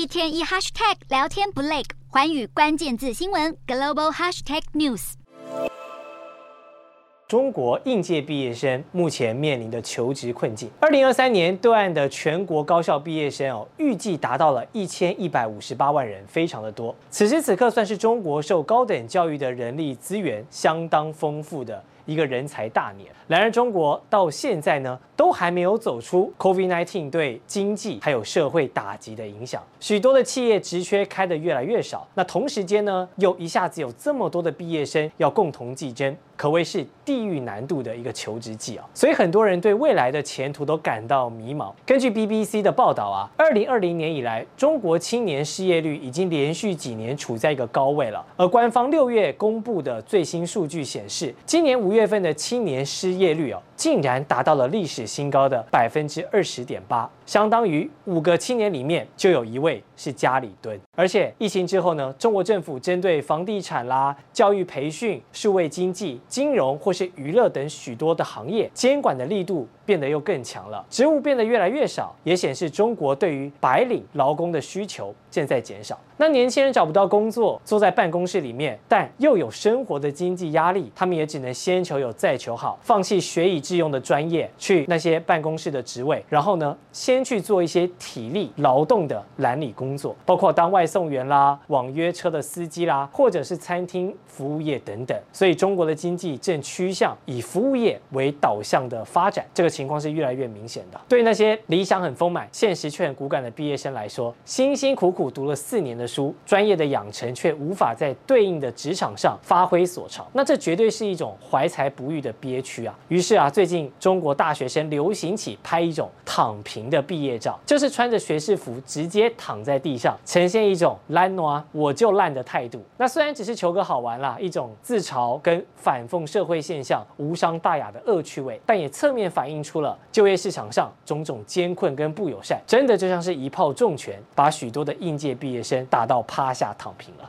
一天一 hashtag 聊天不累，环宇关键字新闻 global hashtag news。中国应届毕业生目前面临的求职困境。二零二三年对岸的全国高校毕业生哦，预计达到了一千一百五十八万人，非常的多。此时此刻，算是中国受高等教育的人力资源相当丰富的一个人才大年。然而，中国到现在呢，都还没有走出 COVID-19 对经济还有社会打击的影响，许多的企业职缺开得越来越少。那同时间呢，又一下子有这么多的毕业生要共同竞争，可谓是地狱难度的一个求职季啊。所以很多人对未来的前途都感到迷茫。根据 BBC 的报道啊，二零二零年以来，中国青年失业率已经连续几年处在一个高位了。而官方六月公布的最新数据显示，今年五五月份的青年失业率哦，竟然达到了历史新高的百分之二十点八，相当于五个青年里面就有一位是家里蹲。而且疫情之后呢，中国政府针对房地产啦、教育培训、数位经济、金融或是娱乐等许多的行业，监管的力度变得又更强了，职务变得越来越少，也显示中国对于白领劳工的需求正在减少。那年轻人找不到工作，坐在办公室里面，但又有生活的经济压力，他们也只能先求有再求好，放弃学以致用的专业，去那些办公室的职位，然后呢，先去做一些体力劳动的蓝领工作，包括当外送员啦、网约车的司机啦，或者是餐厅服务业等等。所以中国的经济正趋向以服务业为导向的发展，这个情况是越来越明显的。对那些理想很丰满、现实却很骨感的毕业生来说，辛辛苦苦读了四年的书，专业的养成却无法在对应的职场上发挥所长，那这绝对是一种怀才不遇的憋屈啊！于是啊，最近中国大学生流行起拍一种躺平的毕业照，就是穿着学士服直接躺在地上，呈现一种烂啊我就烂的态度。那虽然只是求个好玩啦，一种自嘲跟反讽社会现象无伤大雅的恶趣味，但也侧面反映出了就业市场上种种艰困跟不友善，真的就像是一炮重拳，把许多的应届毕业生打到趴下躺平了。